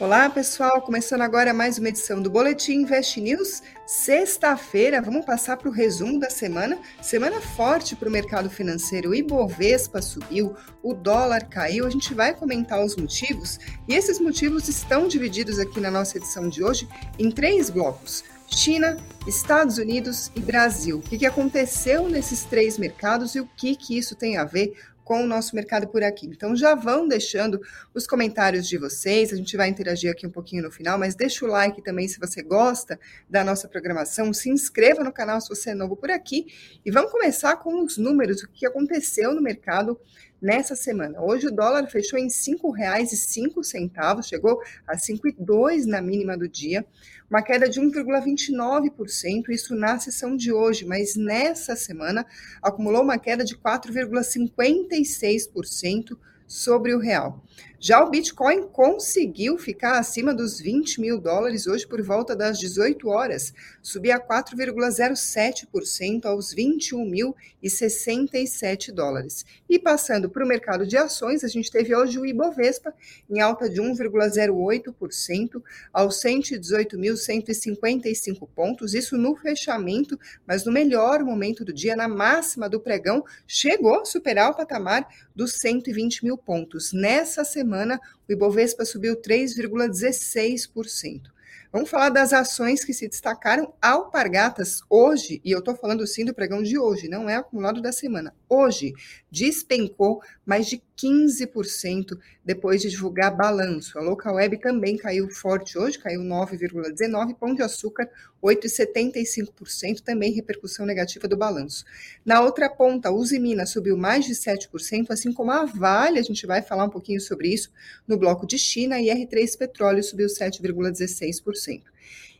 Olá, pessoal. Começando agora mais uma edição do Boletim Invest News. Sexta-feira, vamos passar para o resumo da semana. Semana forte para o mercado financeiro. O Ibovespa subiu, o dólar caiu. A gente vai comentar os motivos e esses motivos estão divididos aqui na nossa edição de hoje em três blocos. China, Estados Unidos e Brasil. O que aconteceu nesses três mercados e o que, isso tem a ver com o nosso mercado por aqui. Então já vão deixando os comentários de vocês, a gente vai interagir aqui um pouquinho no final, mas deixa o like também se você gosta da nossa programação, se inscreva no canal se você é novo por aqui e vamos começar com os números, o que aconteceu no mercado nessa semana. Hoje o dólar fechou em R$ 5,05, chegou a 5,2 na mínima do dia, uma queda de 1,29%, isso na sessão de hoje, mas nessa semana acumulou uma queda de 4,56% sobre o real. Já o Bitcoin conseguiu ficar acima dos 20 mil dólares hoje por volta das 18 horas, subia 4,07% aos 21.067 dólares. E passando para o mercado de ações, a gente teve hoje o Ibovespa em alta de 1,08% aos 118.155 pontos, isso no fechamento, mas no melhor momento do dia, na máxima do pregão, chegou a superar o patamar dos 120 mil pontos. Nessa semana, semana, o Ibovespa subiu 3,16%. Vamos falar das ações que se destacaram. Alpargatas, hoje, e eu estou falando sim do pregão de hoje, não é acumulado da semana. Hoje, despencou mais de 15% depois de divulgar balanço. A Local Web também caiu forte hoje, caiu 9,19%, Pão de Açúcar 8,75%, também repercussão negativa do balanço. Na outra ponta, a Uzi Minas subiu mais de 7%, assim como a Vale, a gente vai falar um pouquinho sobre isso no bloco de China, e R3 Petróleo subiu 7,16%.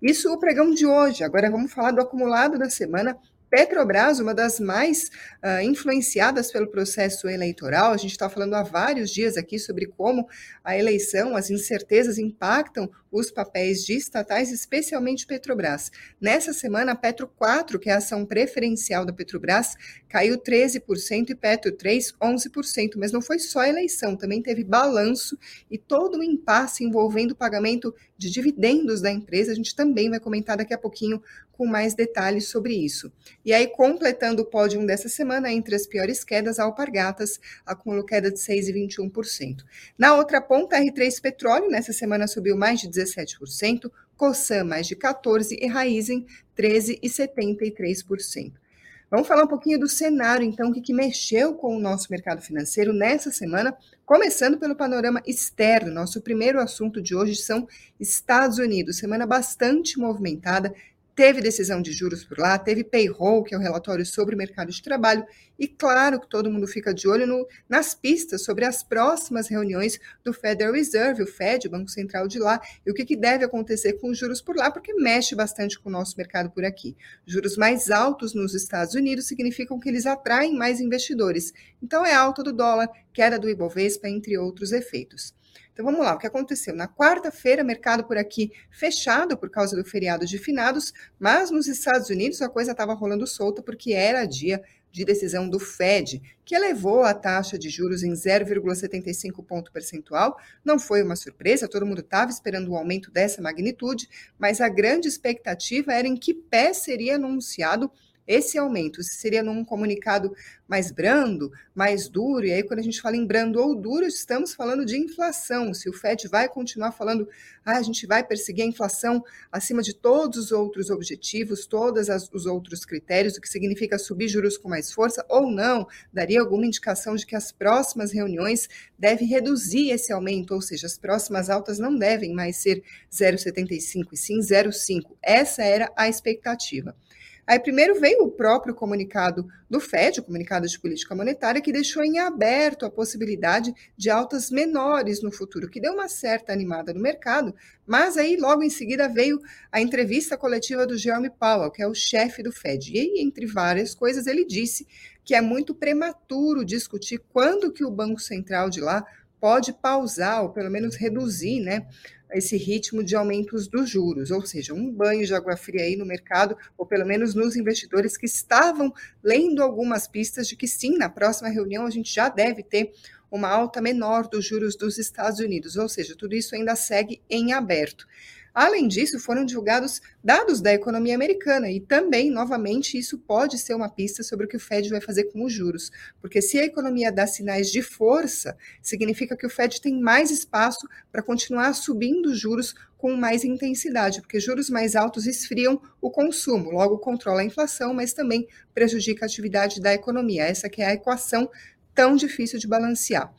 Isso o pregão de hoje. Agora vamos falar do acumulado da semana Petrobras, uma das mais uh, influenciadas pelo processo eleitoral, a gente está falando há vários dias aqui sobre como a eleição, as incertezas impactam os papéis de estatais, especialmente Petrobras. Nessa semana, a Petro 4, que é a ação preferencial da Petrobras, caiu 13% e Petro 3, 11%. Mas não foi só a eleição, também teve balanço e todo o impasse envolvendo o pagamento de dividendos da empresa. A gente também vai comentar daqui a pouquinho com mais detalhes sobre isso. E aí, completando o pódio dessa semana, entre as piores quedas, Alpargatas acumulou queda de 6,21%. Na outra ponta, a R3 Petróleo, nessa semana subiu mais de 17%, Cosan mais de 14% e Raizen 13,73%. Vamos falar um pouquinho do cenário, então, que, que mexeu com o nosso mercado financeiro nessa semana, começando pelo panorama externo. Nosso primeiro assunto de hoje são Estados Unidos. Semana bastante movimentada, Teve decisão de juros por lá, teve payroll, que é o relatório sobre o mercado de trabalho, e claro que todo mundo fica de olho no, nas pistas sobre as próximas reuniões do Federal Reserve, o Fed, o Banco Central de lá, e o que, que deve acontecer com os juros por lá, porque mexe bastante com o nosso mercado por aqui. Juros mais altos nos Estados Unidos significam que eles atraem mais investidores. Então é alta do dólar, queda do Ibovespa, entre outros efeitos. Então vamos lá, o que aconteceu? Na quarta-feira, mercado por aqui fechado por causa do feriado de finados, mas nos Estados Unidos a coisa estava rolando solta porque era dia de decisão do Fed, que elevou a taxa de juros em 0,75 ponto percentual. Não foi uma surpresa, todo mundo estava esperando um aumento dessa magnitude, mas a grande expectativa era em que pé seria anunciado esse aumento seria num comunicado mais brando, mais duro, e aí quando a gente fala em brando ou duro, estamos falando de inflação. Se o Fed vai continuar falando, ah, a gente vai perseguir a inflação acima de todos os outros objetivos, todos os outros critérios, o que significa subir juros com mais força, ou não, daria alguma indicação de que as próximas reuniões devem reduzir esse aumento, ou seja, as próximas altas não devem mais ser 0,75 e sim 0,5. Essa era a expectativa. Aí primeiro veio o próprio comunicado do FED, o comunicado de política monetária, que deixou em aberto a possibilidade de altas menores no futuro, que deu uma certa animada no mercado, mas aí logo em seguida veio a entrevista coletiva do Jerome Powell, que é o chefe do FED. E aí, entre várias coisas, ele disse que é muito prematuro discutir quando que o Banco Central de lá pode pausar ou pelo menos reduzir, né, esse ritmo de aumentos dos juros, ou seja, um banho de água fria aí no mercado, ou pelo menos nos investidores que estavam lendo algumas pistas de que sim, na próxima reunião a gente já deve ter uma alta menor dos juros dos Estados Unidos, ou seja, tudo isso ainda segue em aberto. Além disso, foram divulgados dados da economia americana e também, novamente, isso pode ser uma pista sobre o que o Fed vai fazer com os juros, porque se a economia dá sinais de força, significa que o Fed tem mais espaço para continuar subindo os juros com mais intensidade, porque juros mais altos esfriam o consumo, logo controla a inflação, mas também prejudica a atividade da economia. Essa que é a equação tão difícil de balancear.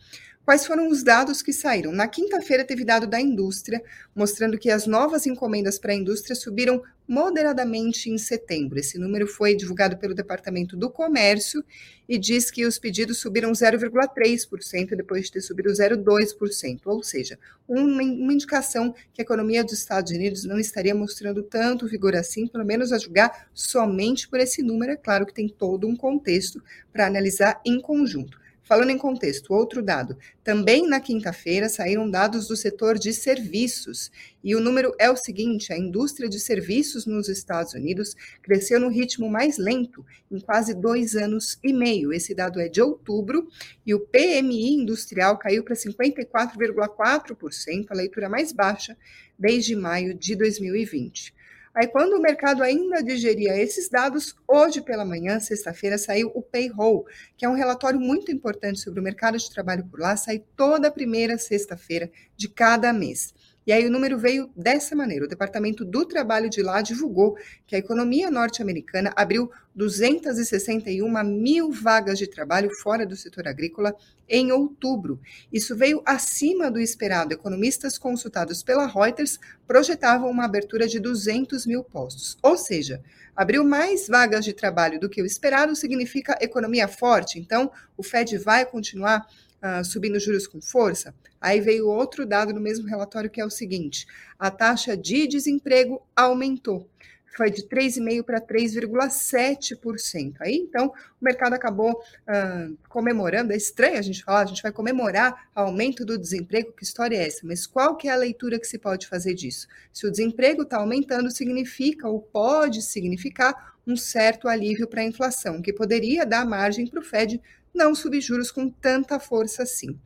Quais foram os dados que saíram? Na quinta-feira teve dado da indústria, mostrando que as novas encomendas para a indústria subiram moderadamente em setembro. Esse número foi divulgado pelo Departamento do Comércio e diz que os pedidos subiram 0,3% depois de ter subido 0,2%, ou seja, uma, uma indicação que a economia dos Estados Unidos não estaria mostrando tanto vigor assim, pelo menos a julgar somente por esse número. É claro que tem todo um contexto para analisar em conjunto. Falando em contexto, outro dado. Também na quinta-feira saíram dados do setor de serviços. E o número é o seguinte: a indústria de serviços nos Estados Unidos cresceu no ritmo mais lento em quase dois anos e meio. Esse dado é de outubro e o PMI industrial caiu para 54,4%, a leitura mais baixa desde maio de 2020. Aí, quando o mercado ainda digeria esses dados, hoje pela manhã, sexta-feira, saiu o Payroll, que é um relatório muito importante sobre o mercado de trabalho por lá, sai toda primeira sexta-feira de cada mês. E aí o número veio dessa maneira. O Departamento do Trabalho de lá divulgou que a economia norte-americana abriu 261 mil vagas de trabalho fora do setor agrícola em outubro. Isso veio acima do esperado. Economistas consultados pela Reuters projetavam uma abertura de 200 mil postos. Ou seja, abriu mais vagas de trabalho do que o esperado significa economia forte. Então, o Fed vai continuar uh, subindo juros com força. Aí veio outro dado no mesmo relatório que é o seguinte: a taxa de desemprego aumentou. Foi de 3,5% para 3,7%. Aí, então, o mercado acabou uh, comemorando. É estranho a gente falar, a gente vai comemorar o aumento do desemprego, que história é essa? Mas qual que é a leitura que se pode fazer disso? Se o desemprego está aumentando, significa ou pode significar um certo alívio para a inflação, que poderia dar margem para o Fed não subir juros com tanta força assim.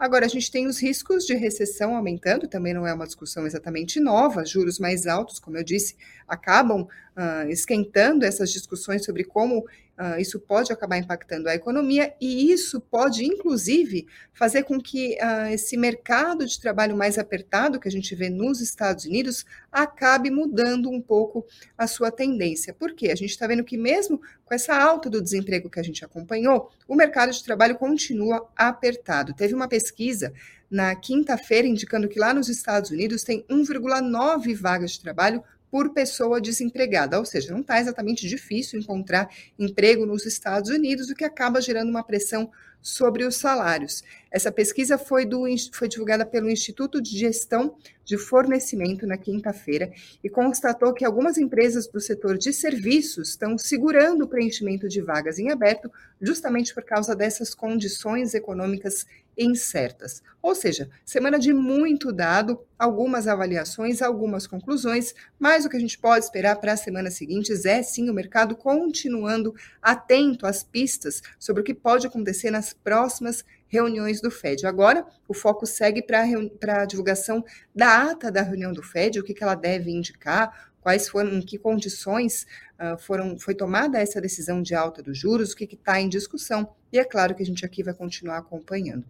Agora, a gente tem os riscos de recessão aumentando, também não é uma discussão exatamente nova. Juros mais altos, como eu disse, acabam uh, esquentando essas discussões sobre como Uh, isso pode acabar impactando a economia e isso pode, inclusive, fazer com que uh, esse mercado de trabalho mais apertado que a gente vê nos Estados Unidos acabe mudando um pouco a sua tendência. Por quê? A gente está vendo que, mesmo com essa alta do desemprego que a gente acompanhou, o mercado de trabalho continua apertado. Teve uma pesquisa na quinta-feira indicando que lá nos Estados Unidos tem 1,9 vagas de trabalho por pessoa desempregada, ou seja, não está exatamente difícil encontrar emprego nos Estados Unidos, o que acaba gerando uma pressão sobre os salários. Essa pesquisa foi, do, foi divulgada pelo Instituto de Gestão de Fornecimento na quinta-feira e constatou que algumas empresas do setor de serviços estão segurando o preenchimento de vagas em aberto justamente por causa dessas condições econômicas incertas. Ou seja, semana de muito dado, algumas avaliações, algumas conclusões, mas o que a gente pode esperar para as semanas seguintes é sim o mercado continuando atento às pistas sobre o que pode acontecer próximas reuniões do FED. Agora, o foco segue para a divulgação da ata da reunião do FED, o que, que ela deve indicar, quais foram, em que condições uh, foram, foi tomada essa decisão de alta dos juros, o que está em discussão. E é claro que a gente aqui vai continuar acompanhando.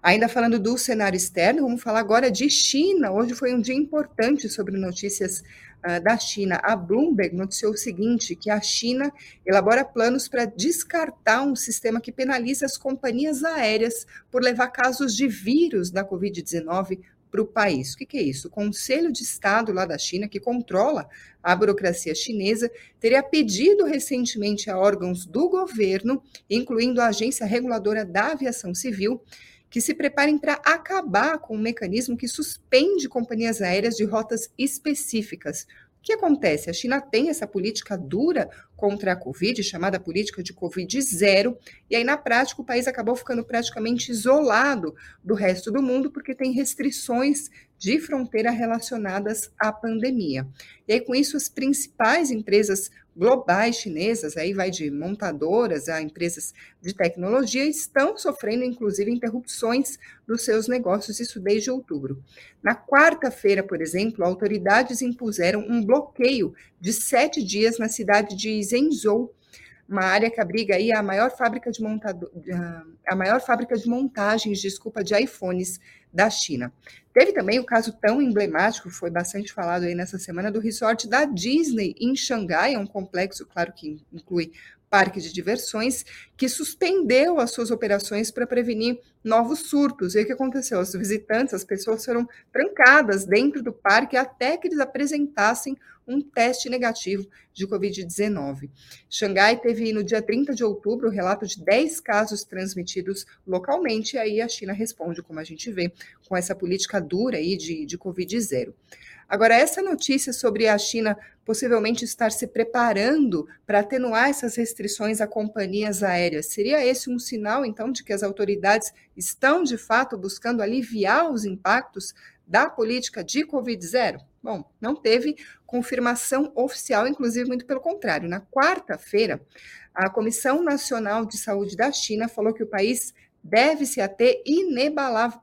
Ainda falando do cenário externo, vamos falar agora de China. Hoje foi um dia importante sobre notícias uh, da China. A Bloomberg noticiou o seguinte: que a China elabora planos para descartar um sistema que penaliza as companhias aéreas por levar casos de vírus da Covid-19 para o país. O que, que, é isso? O Conselho de Estado lá da China, que controla a burocracia chinesa, teria pedido recentemente a órgãos do governo, incluindo a Agência Reguladora da Aviação Civil, que se preparem para acabar com um mecanismo que suspende companhias aéreas de rotas específicas. O que acontece? A China tem essa política dura contra a Covid, chamada política de Covid zero, e aí na prática o país acabou ficando praticamente isolado do resto do mundo porque tem restrições de fronteira relacionadas à pandemia. E aí com isso as principais empresas globais chinesas, aí vai de montadoras a empresas de tecnologia, estão sofrendo inclusive interrupções dos seus negócios, isso desde outubro. Na quarta-feira, por exemplo, autoridades impuseram um bloqueio de sete dias na cidade de Zhengzhou, uma área que abriga aí a maior fábrica de montado, a maior fábrica de montagens, desculpa, de iPhones da China. Teve também o caso tão emblemático, foi bastante falado aí nessa semana, do resort da Disney em Xangai, é um complexo, claro que inclui parque de diversões, que suspendeu as suas operações para prevenir novos surtos. E o que aconteceu? Os visitantes, as pessoas foram trancadas dentro do parque até que eles apresentassem um teste negativo de Covid-19. Xangai teve no dia 30 de outubro o relato de 10 casos transmitidos localmente, e aí a China responde, como a gente vê, com essa política dura aí de, de Covid-0. Agora, essa notícia sobre a China possivelmente estar se preparando para atenuar essas restrições a companhias aéreas, seria esse um sinal, então, de que as autoridades estão, de fato, buscando aliviar os impactos da política de Covid-0? Bom, não teve confirmação oficial, inclusive, muito pelo contrário. Na quarta-feira, a Comissão Nacional de Saúde da China falou que o país deve se ater inebalav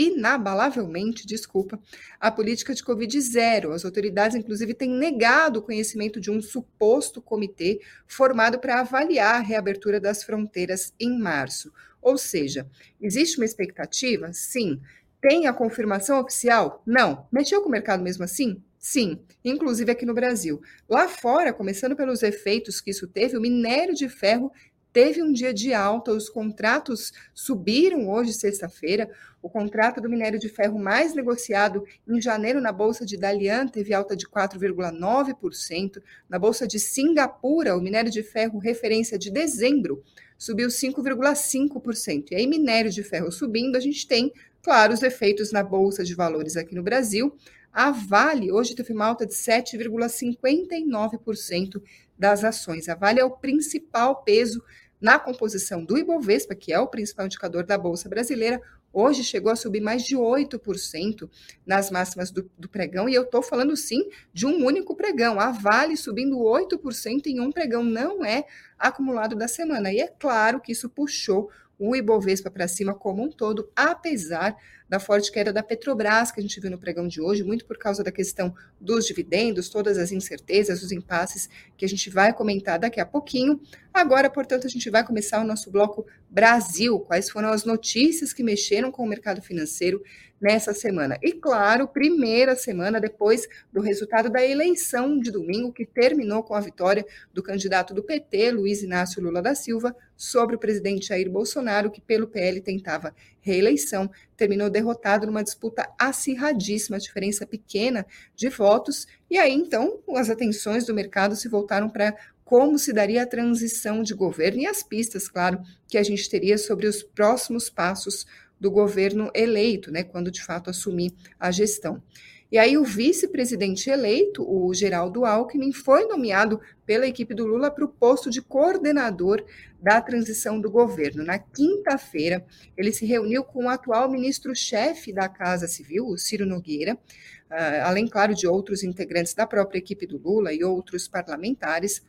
inabalavelmente, desculpa, a política de Covid zero. As autoridades, inclusive, têm negado o conhecimento de um suposto comitê formado para avaliar a reabertura das fronteiras em março. Ou seja, existe uma expectativa? Sim. Tem a confirmação oficial? Não. Mexeu com o mercado mesmo assim? Sim, inclusive aqui no Brasil. Lá fora, começando pelos efeitos que isso teve, o minério de ferro teve um dia de alta, os contratos subiram hoje, sexta-feira. O contrato do minério de ferro mais negociado em janeiro na Bolsa de Dalian teve alta de 4,9%. Na Bolsa de Singapura, o minério de ferro referência de dezembro subiu 5,5%. E aí, minério de ferro subindo, a gente tem, claro, os efeitos na Bolsa de Valores aqui no Brasil. A Vale hoje teve uma alta de 7,59% das ações. A Vale é o principal peso na composição do Ibovespa, que é o principal indicador da Bolsa Brasileira, hoje chegou a subir mais de 8% nas máximas do, do pregão, e eu estou falando sim de um único pregão. A Vale subindo 8% em um pregão não é acumulado da semana. E é claro que isso puxou o Ibovespa para cima como um todo, apesar da forte queda da Petrobras que a gente viu no pregão de hoje, muito por causa da questão dos dividendos, todas as incertezas, os impasses que a gente vai comentar daqui a pouquinho. Agora, portanto, a gente vai começar o nosso bloco Brasil. Quais foram as notícias que mexeram com o mercado financeiro nessa semana. E claro, primeira semana depois do resultado da eleição de domingo, que terminou com a vitória do candidato do PT, Luiz Inácio Lula da Silva, sobre o presidente Jair Bolsonaro, que pelo PL tentava reeleição, terminou derrotado numa disputa acirradíssima, diferença pequena de votos. E aí, então, as atenções do mercado se voltaram para como se daria a transição de governo e as pistas, claro, que a gente teria sobre os próximos passos do governo eleito, né, quando de fato assumir a gestão. E aí o vice-presidente eleito, o Geraldo Alckmin, foi nomeado pela equipe do Lula para o posto de coordenador da transição do governo. Na quinta-feira, ele se reuniu com o atual ministro-chefe da Casa Civil, o Ciro Nogueira, uh, além, claro, de outros integrantes da própria equipe do Lula e outros parlamentares.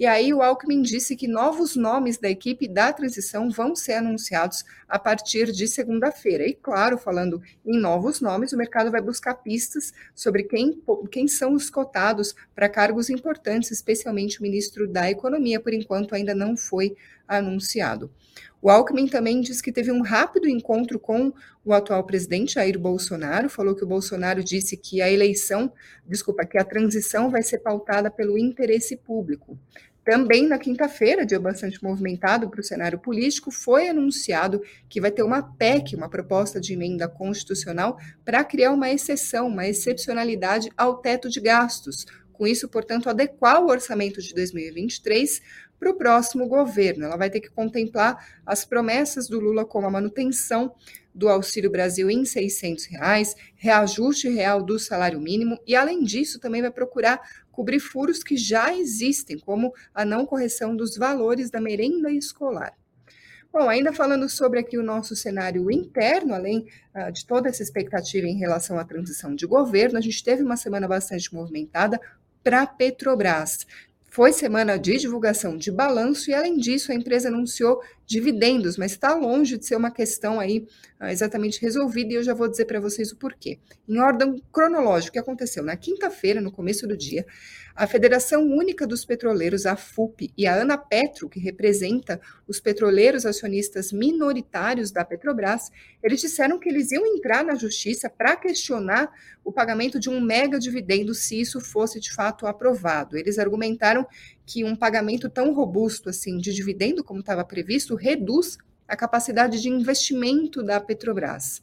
E aí o Alckmin disse que novos nomes da equipe da transição vão ser anunciados a partir de segunda-feira. E claro, falando em novos nomes, o mercado vai buscar pistas sobre quem, quem são os cotados para cargos importantes, especialmente o ministro da Economia, por enquanto ainda não foi anunciado. O Alckmin também disse que teve um rápido encontro com o atual presidente Jair Bolsonaro, falou que o Bolsonaro disse que a eleição, desculpa, que a transição vai ser pautada pelo interesse público. Também na quinta-feira, dia bastante movimentado para o cenário político, foi anunciado que vai ter uma PEC, uma proposta de emenda constitucional, para criar uma exceção, uma excepcionalidade ao teto de gastos. Com isso, portanto, adequar o orçamento de 2023 para o próximo governo. Ela vai ter que contemplar as promessas do Lula como a manutenção do Auxílio Brasil em 600 reais, reajuste real do salário mínimo e, além disso, também vai procurar cobrir furos que já existem, como a não correção dos valores da merenda escolar. Bom, ainda falando sobre aqui o nosso cenário interno, além uh, de toda essa expectativa em relação à transição de governo, a gente teve uma semana bastante movimentada para a Petrobras. Foi semana de divulgação de balanço e, além disso, a empresa anunciou dividendos, mas está longe de ser uma questão aí uh, exatamente resolvida e eu já vou dizer para vocês o porquê. Em ordem cronológica, o que aconteceu? Na quinta-feira, no começo do dia, a Federação Única dos Petroleiros, a FUP, e a Anapetro, que representa os petroleiros acionistas minoritários da Petrobras, eles disseram que eles iam entrar na justiça para questionar o pagamento de um mega dividendo se isso fosse de fato aprovado. Eles argumentaram que um pagamento tão robusto assim de dividendo como estava previsto reduz a capacidade de investimento da Petrobras.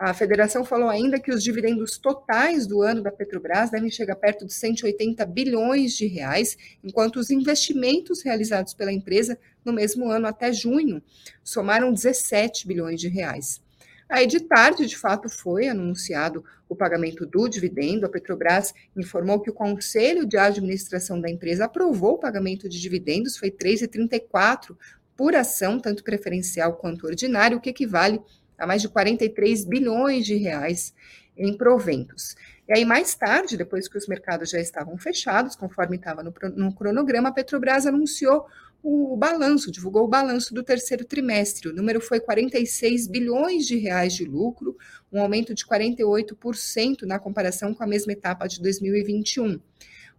A federação falou ainda que os dividendos totais do ano da Petrobras devem chegar perto de 180 bilhões de reais, enquanto os investimentos realizados pela empresa no mesmo ano até junho somaram 17 bilhões de reais. Aí de tarde, de fato, foi anunciado o pagamento do dividendo. A Petrobras informou que o Conselho de Administração da empresa aprovou o pagamento de dividendos, foi 3,34 por ação, tanto preferencial quanto ordinário, o que equivale a mais de 43 bilhões de reais em proventos. E aí, mais tarde, depois que os mercados já estavam fechados, conforme estava no, no cronograma, a Petrobras anunciou o balanço, divulgou o balanço do terceiro trimestre. O número foi 46 bilhões de reais de lucro, um aumento de 48% na comparação com a mesma etapa de 2021.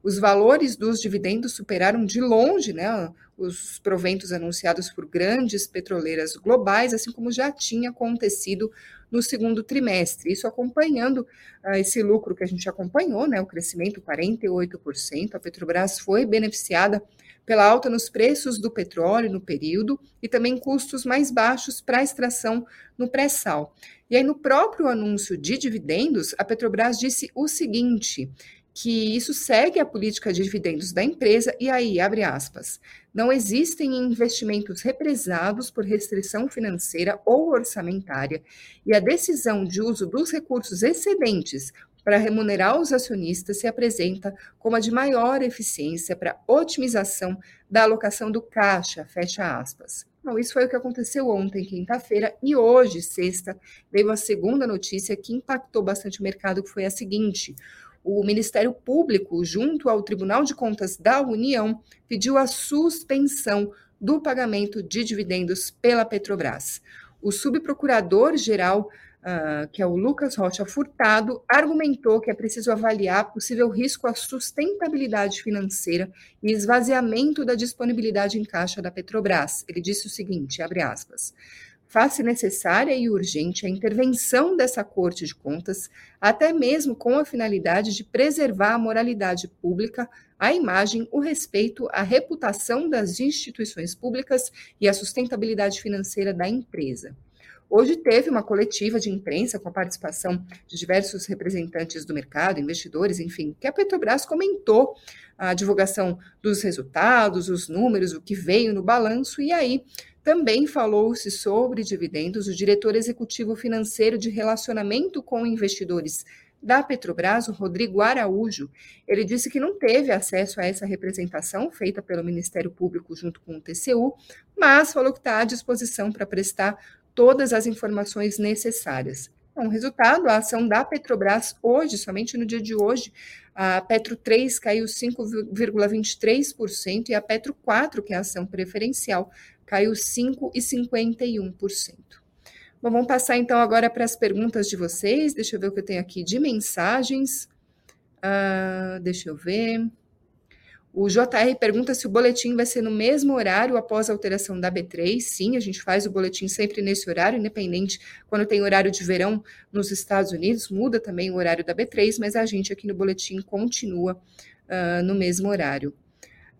Os valores dos dividendos superaram de longe né, os proventos anunciados por grandes petroleiras globais, assim como já tinha acontecido no segundo trimestre. Isso acompanhando uh, esse lucro que a gente acompanhou, né, o crescimento 48%. A Petrobras foi beneficiada pela alta nos preços do petróleo no período e também custos mais baixos para a extração no pré-sal. E aí, no próprio anúncio de dividendos, a Petrobras disse o seguinte: que isso segue a política de dividendos da empresa, e aí, abre aspas, não existem investimentos represados por restrição financeira ou orçamentária, e a decisão de uso dos recursos excedentes para remunerar os acionistas se apresenta como a de maior eficiência para otimização da alocação do caixa, fecha aspas. Bom, isso foi o que aconteceu ontem, quinta-feira, e hoje, sexta, veio a segunda notícia que impactou bastante o mercado, que foi a seguinte: o Ministério Público, junto ao Tribunal de Contas da União, pediu a suspensão do pagamento de dividendos pela Petrobras. O subprocurador-geral, uh, que é o Lucas Rocha Furtado, argumentou que é preciso avaliar possível risco à sustentabilidade financeira e esvaziamento da disponibilidade em caixa da Petrobras. Ele disse o seguinte, abre aspas, faz-se necessária e urgente a intervenção dessa Corte de Contas, até mesmo com a finalidade de preservar a moralidade pública, a imagem, o respeito, a reputação das instituições públicas e a sustentabilidade financeira da empresa. Hoje teve uma coletiva de imprensa com a participação de diversos representantes do mercado, investidores, enfim, que a Petrobras comentou a divulgação dos resultados, os números, o que veio no balanço, e aí também falou-se sobre dividendos. O diretor executivo financeiro de relacionamento com investidores da Petrobras, o Rodrigo Araújo, ele disse que não teve acesso a essa representação feita pelo Ministério Público junto com o TCU, mas falou que está à disposição para prestar todas as informações necessárias. Então, resultado, a ação da Petrobras hoje, somente no dia de hoje, a Petro 3 caiu 5,23% e a Petro 4, que é a ação preferencial, caiu 5,51%. Bom, vamos passar então agora para as perguntas de vocês. Deixa eu ver o que eu tenho aqui de mensagens. Uh, deixa eu ver. O JR pergunta se o boletim vai ser no mesmo horário após a alteração da B3. Sim, a gente faz o boletim sempre nesse horário, independente quando tem horário de verão nos Estados Unidos, muda também o horário da B3, mas a gente aqui no boletim continua uh, no mesmo horário.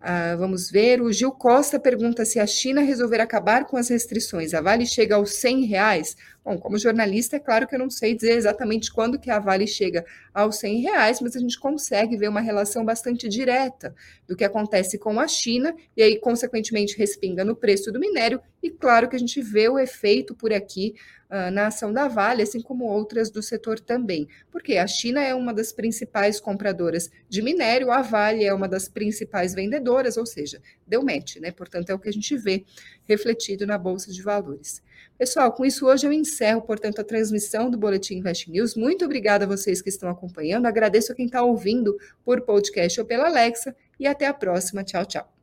Ah, vamos ver. O Gil Costa pergunta se a China resolver acabar com as restrições, a Vale chega aos 100 reais. Bom, como jornalista, é claro que eu não sei dizer exatamente quando que a Vale chega aos 100 reais, mas a gente consegue ver uma relação bastante direta do que acontece com a China e aí, consequentemente, respinga no preço do minério e claro que a gente vê o efeito por aqui uh, na ação da Vale, assim como outras do setor também. Porque a China é uma das principais compradoras de minério, a Vale é uma das principais vendedoras, ou seja, deu match, né? Portanto, é o que a gente vê refletido na Bolsa de Valores. Pessoal, com isso hoje eu encerro, portanto, a transmissão do Boletim Invest News. Muito obrigada a vocês que estão acompanhando. Agradeço a quem está ouvindo por podcast ou pela Alexa. E até a próxima. Tchau, tchau.